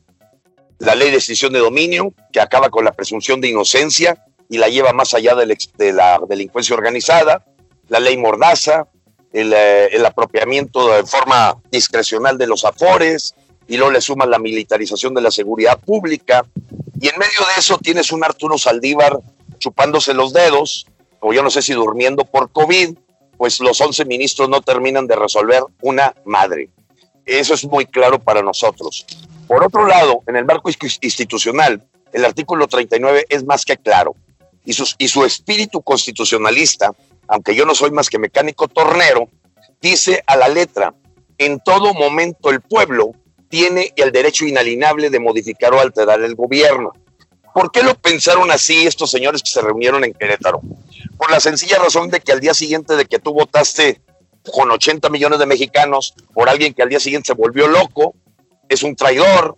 La ley de extinción de dominio, que acaba con la presunción de inocencia y la lleva más allá de la delincuencia organizada, la ley Mordaza, el, eh, el apropiamiento de forma discrecional de los afores, y luego le sumas la militarización de la seguridad pública, y en medio de eso tienes un Arturo Saldívar chupándose los dedos, o yo no sé si durmiendo por COVID, pues los 11 ministros no terminan de resolver una madre. Eso es muy claro para nosotros. Por otro lado, en el marco institucional, el artículo 39 es más que claro. Y, sus- y su espíritu constitucionalista, aunque yo no soy más que mecánico tornero, dice a la letra, en todo momento el pueblo tiene el derecho inalienable de modificar o alterar el gobierno. ¿Por qué lo pensaron así estos señores que se reunieron en Querétaro? Por la sencilla razón de que al día siguiente de que tú votaste con 80 millones de mexicanos por alguien que al día siguiente se volvió loco, es un traidor,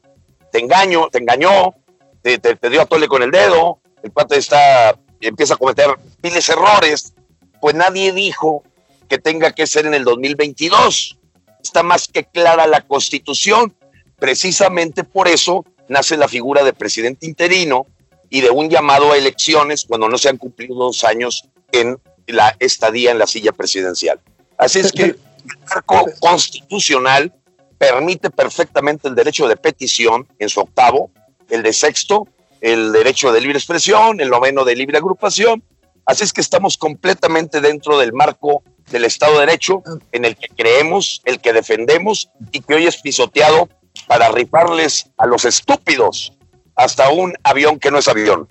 te engaño, te engañó, te, te- dio a tole con el dedo, el cuate está, empieza a cometer miles errores, pues nadie dijo que tenga que ser en el 2022. Está más que clara la constitución. Precisamente por eso nace la figura de presidente interino y de un llamado a elecciones cuando no se han cumplido dos años en la estadía en la silla presidencial. Así es que el marco constitucional permite perfectamente el derecho de petición en su octavo, el de sexto, el derecho de libre expresión, el noveno de libre agrupación. Así es que estamos completamente dentro del marco del Estado de Derecho en el que creemos, el que defendemos y que hoy es pisoteado para rifarles a los estúpidos hasta un avión que no es avión.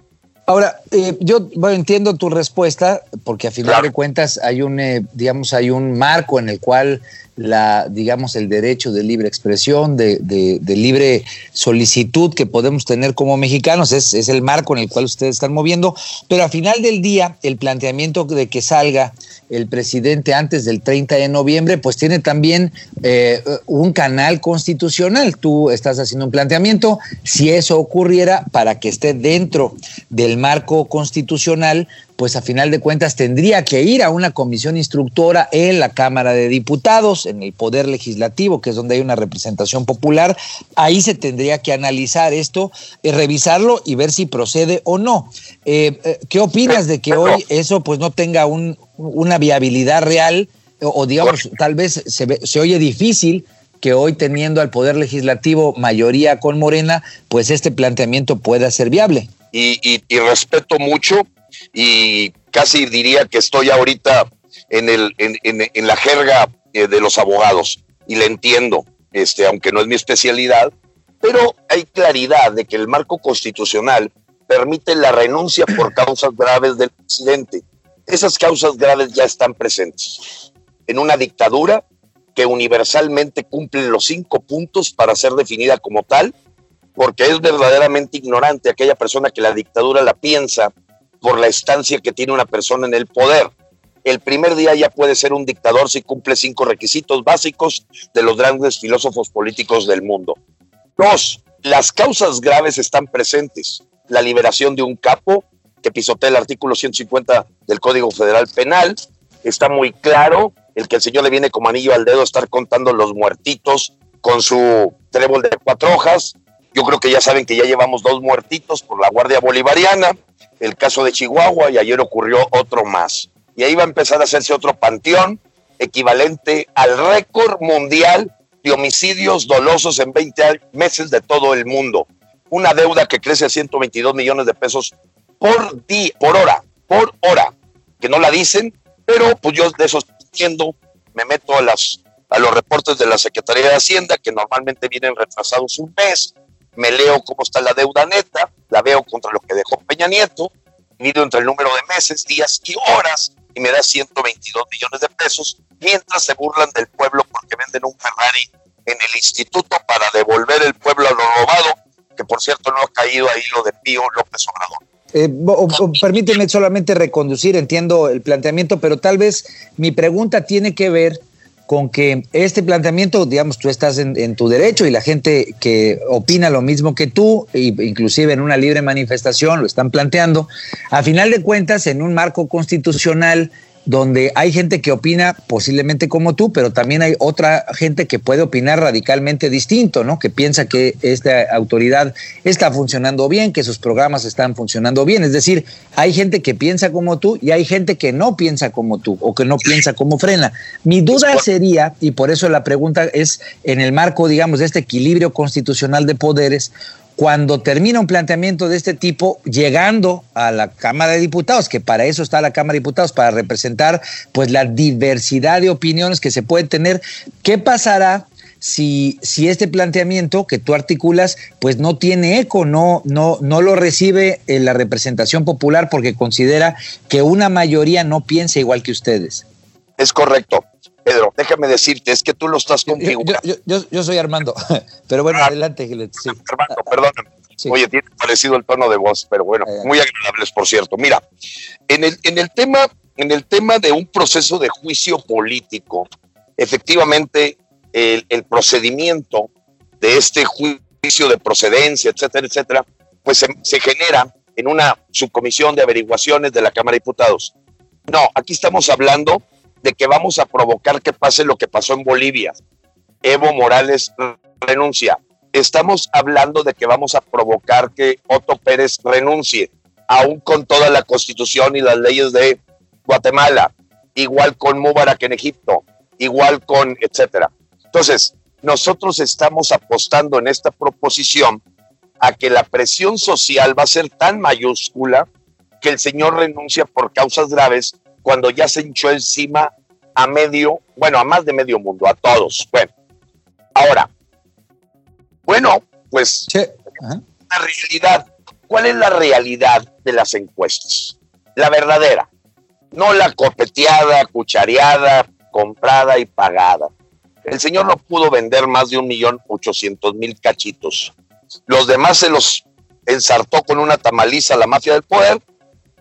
Ahora, eh, yo bueno, entiendo tu respuesta, porque a final Claro. de cuentas hay un, eh, digamos, hay un marco en el cual la, digamos, el derecho de libre expresión, de, de, libre solicitud que podemos tener como mexicanos, es, es, el marco en el cual ustedes están moviendo, pero al final del día, el planteamiento de que salga el presidente antes del 30 de noviembre, pues tiene también eh, un canal constitucional. Tú estás haciendo un planteamiento, si eso ocurriera, para que esté dentro del marco constitucional, pues a final de cuentas tendría que ir a una comisión instructora en la Cámara de Diputados, en el Poder Legislativo, que es donde hay una representación popular. Ahí se tendría que analizar esto, eh, revisarlo y ver si procede o no. Eh, eh, ¿Qué opinas de que hoy eso pues no tenga un, una viabilidad real o, digamos tal vez se, oye difícil que hoy teniendo al Poder Legislativo mayoría con Morena, pues este planteamiento pueda ser viable? y respeto mucho y casi diría que estoy ahorita en, el, en, en, la jerga eh, de los abogados y le entiendo, este, aunque no es mi especialidad, pero hay claridad de que el marco constitucional permite la renuncia por causas graves del presidente. Esas causas graves ya están presentes en una dictadura que universalmente cumple los cinco puntos para ser definida como tal, porque es verdaderamente ignorante aquella persona que la dictadura la piensa por la estancia que tiene una persona en el poder. El primer día ya puede ser un dictador si cumple cinco requisitos básicos de los grandes filósofos políticos del mundo. Dos, las causas graves están presentes. La liberación de un capo que pisotea el artículo 150 del Código Federal Penal. Está muy claro el que el señor le viene como anillo al dedo estar contando los muertitos con su trébol de cuatro hojas. Yo creo que ya saben que ya llevamos dos muertitos por la Guardia Bolivariana el caso de Chihuahua y ayer ocurrió otro más. Y ahí va a empezar a hacerse otro panteón equivalente al récord mundial de homicidios dolosos en 20 meses de todo el mundo. Una deuda que crece a 122 millones de pesos por día, por hora, por hora, que no la dicen, pero pues yo de eso entiendo, me meto a las a los reportes de la Secretaría de Hacienda que normalmente vienen retrasados un mes, me leo cómo está la deuda neta, la veo contra lo que dejó Peña Nieto, mido entre el número de meses, días y horas y me da 122 millones de pesos, mientras se burlan del pueblo porque venden un Ferrari en el instituto para devolver el pueblo a lo robado, que por cierto no ha caído ahí lo de Pío López Obrador. Eh, permíteme solamente reconducir, entiendo el planteamiento, pero tal vez mi pregunta tiene que ver con que este planteamiento, digamos, tú estás en, tu derecho y la gente que opina lo mismo que tú, inclusive en una libre manifestación, lo están planteando, a final de cuentas, en un marco constitucional donde hay gente que opina posiblemente como tú, pero también hay otra gente que puede opinar radicalmente distinto, ¿no? Que piensa que esta autoridad está funcionando bien, que sus programas están funcionando bien. Es decir, hay gente que piensa como tú y hay gente que no piensa como tú o que no piensa como frena. Mi duda sería, y por eso la pregunta es en el marco, digamos, de este equilibrio constitucional de poderes, cuando termina un planteamiento de este tipo, llegando a la Cámara de Diputados, que para eso está la Cámara de Diputados, para representar pues la diversidad de opiniones que se pueden tener, ¿qué pasará? Si, si, este planteamiento que tú articulas pues no tiene eco, no, no, no lo recibe en la representación popular porque considera que una mayoría no piensa igual que ustedes. Es correcto. Pedro, déjame decirte, es que tú lo estás configurando. Yo, soy Armando, pero bueno, ah, adelante, Sí. Armando, perdóname. Oye, tiene parecido el tono de voz, pero bueno, muy agradables, por cierto. Mira, en el, en el tema, en el tema de un proceso de juicio político, efectivamente, el, el procedimiento de este juicio de procedencia, etcétera, etcétera, pues se, se genera en una subcomisión de averiguaciones de la Cámara de Diputados. No, aquí estamos hablando de que vamos a provocar que pase lo que pasó en Bolivia. Evo Morales renuncia. Estamos hablando de que vamos a provocar que Otto Pérez renuncie, aún con toda la constitución y las leyes de Guatemala, igual con Mubarak en Egipto, igual con etcétera. Entonces, nosotros estamos apostando en esta proposición a que la presión social va a ser tan mayúscula que el señor renuncia por causas graves cuando ya se hinchó encima a medio, bueno, a más de medio mundo, a todos. Bueno, ahora, bueno, pues la realidad, ¿cuál es la realidad de las encuestas? La verdadera, no la copeteada, cuchareada, comprada y pagada. El señor no pudo vender más de un millón ochocientos mil cachitos. Los demás se los ensartó con una tamaliza la mafia del poder,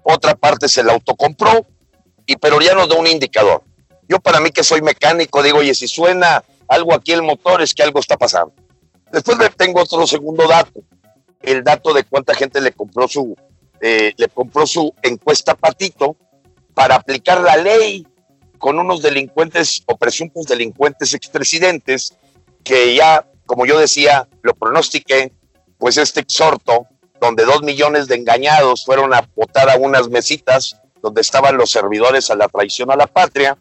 otra parte se la autocompró, y pero ya nos da un indicador. Yo para mí que soy mecánico digo, oye, si suena algo aquí el motor es que algo está pasando. Después tengo otro segundo dato, el dato de cuánta gente le compró su, eh, le compró su encuesta patito para aplicar la ley con unos delincuentes o presuntos delincuentes expresidentes que ya, como yo decía, lo pronostiqué, pues este exhorto, donde dos millones de engañados fueron a votar a unas mesitas donde estaban los servidores a la traición a la patria,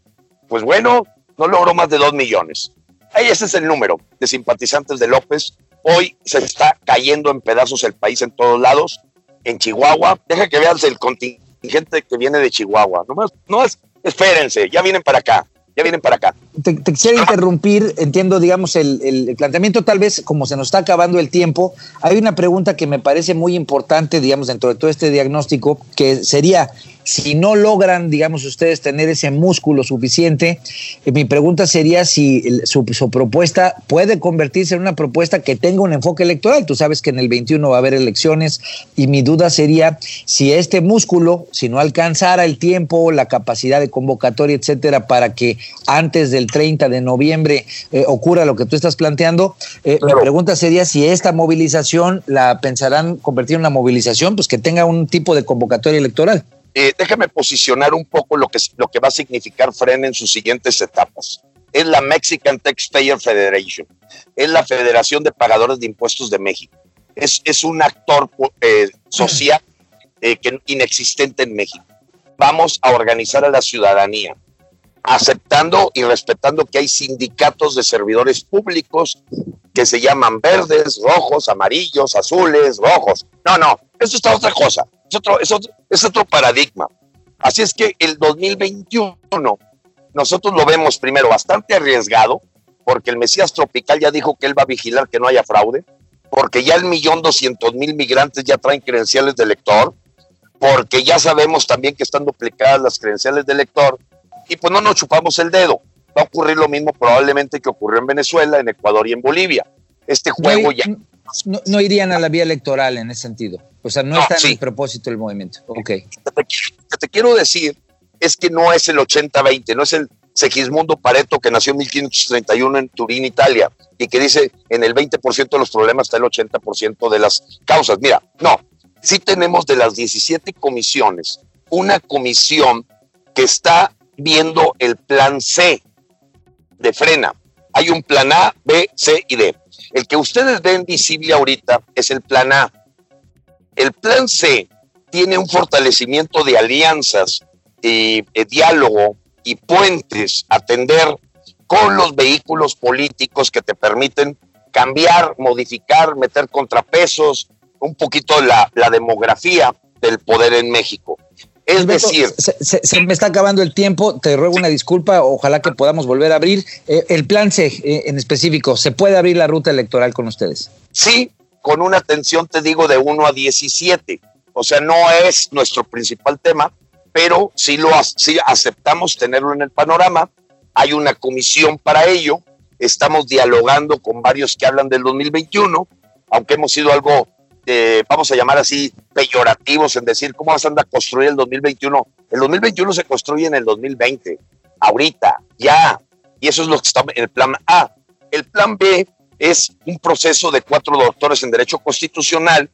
pues bueno, no logró más de dos millones. Ahí ese es el número de simpatizantes de López. Hoy se está cayendo en pedazos el país en todos lados. En Chihuahua, deja que veas el contingente que viene de Chihuahua. Nomás, no es, espérense, ya vienen para acá ya vienen para acá. Te, quisiera interrumpir, entiendo, digamos, el, el, planteamiento, tal vez como se nos está acabando el tiempo, hay una pregunta que me parece muy importante, digamos, dentro de todo este diagnóstico, que sería, si no logran, digamos, ustedes tener ese músculo suficiente, eh, mi pregunta sería si su, propuesta puede convertirse en una propuesta que tenga un enfoque electoral. Tú sabes que en el 21 va a haber elecciones y mi duda sería si este músculo, si no alcanzara el tiempo, la capacidad de convocatoria, etcétera, para que antes del 30 de noviembre eh, ocurra lo que tú estás planteando, eh, mi pregunta sería si esta movilización la pensarán convertir en una movilización, pues que tenga un tipo de convocatoria electoral. Eh, déjame posicionar un poco lo que, lo que va a significar FREN en sus siguientes etapas. Es la Mexican Taxpayer Federation, es la Federación de Pagadores de Impuestos de México. Es, es un actor eh, social eh, que, inexistente en México. Vamos a organizar a la ciudadanía, aceptando y respetando que hay sindicatos de servidores públicos que se llaman verdes, rojos, amarillos, azules, rojos. No, no, eso está otra cosa es otro, es otro, es otro paradigma. Así es que el 2021 nosotros lo vemos primero bastante arriesgado, porque el Mesías Tropical ya dijo que él va a vigilar que no haya fraude, porque ya el millón doscientos mil migrantes ya traen credenciales de lector, porque ya sabemos también que están duplicadas las credenciales de lector, y pues no nos chupamos el dedo. Va a ocurrir lo mismo probablemente que ocurrió en Venezuela, en Ecuador y en Bolivia. Este juego ya no, irían a la vía electoral en ese sentido. O sea, no, está en el propósito del movimiento. Ok. Lo que te quiero decir es que no es el 80-20, no es el Segismundo Pareto que nació en 1531 en Turín, Italia, y que dice en el 20% de los problemas está el 80% de las causas. Mira, no, sí tenemos de las 17 comisiones una comisión que está viendo el plan C de frena. Hay un plan A, B, C y D. El que ustedes ven visible ahorita es el plan A. El plan C tiene un fortalecimiento de alianzas, y eh, diálogo y puentes, atender con los vehículos políticos que te permiten cambiar, modificar, meter contrapesos, un poquito la, la demografía del poder en México. Es decir, se, me está acabando el tiempo, te ruego una disculpa, ojalá que podamos volver a abrir. Eh, el plan C eh, en específico, ¿se puede abrir la ruta electoral con ustedes? Sí, con una atención, te digo, de 1 a 17. O sea, no es nuestro principal tema, pero sí, lo, aceptamos tenerlo en el panorama. Hay una comisión para ello. Estamos dialogando con varios que hablan del 2021, aunque hemos sido algo vamos a llamar así, peyorativos en decir cómo vas a andar a construir el 2021. El 2021 se construye en el 2020, ahorita, ya. Y eso es lo que está en el plan A. El plan B es un proceso de cuatro doctores en Derecho Constitucional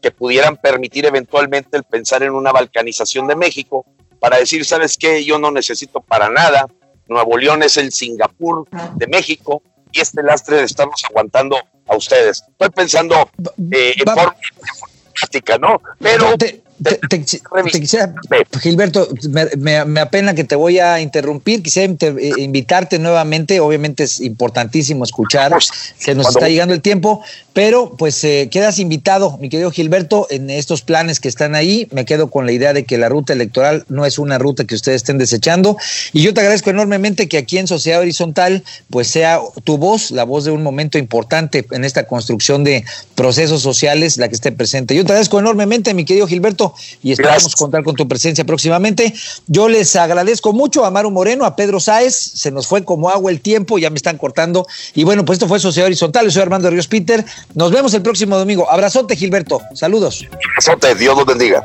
que pudieran permitir eventualmente el pensar en una balcanización de México para decir, ¿sabes qué? Yo no necesito para nada. Nuevo León es el Singapur de México y este lastre de estarnos aguantando a ustedes. Estoy pensando eh, en forma práctica, ¿no? Pero... Te, quisiera, Gilberto, me, apena que te voy a interrumpir, quisiera eh, invitarte nuevamente, obviamente es importantísimo escuchar, se nos está llegando el tiempo, pero pues eh, quedas invitado, mi querido Gilberto, en estos planes que están ahí, me quedo con la idea de que la ruta electoral no es una ruta que ustedes estén desechando, y yo te agradezco enormemente que aquí en Sociedad Horizontal pues sea tu voz, la voz de un momento importante en esta construcción de procesos sociales, la que esté presente. Yo te agradezco enormemente, mi querido Gilberto, Y esperamos Gracias. contar con tu presencia próximamente. Yo les agradezco mucho a Maru Moreno, a Pedro Sáez, se nos fue como agua el tiempo, ya me están cortando. Y bueno, pues esto fue Sociedad Horizontal, yo soy Armando Ríos Peter. Nos vemos el próximo domingo. Abrazote, Gilberto. Saludos. Azote, Dios los bendiga.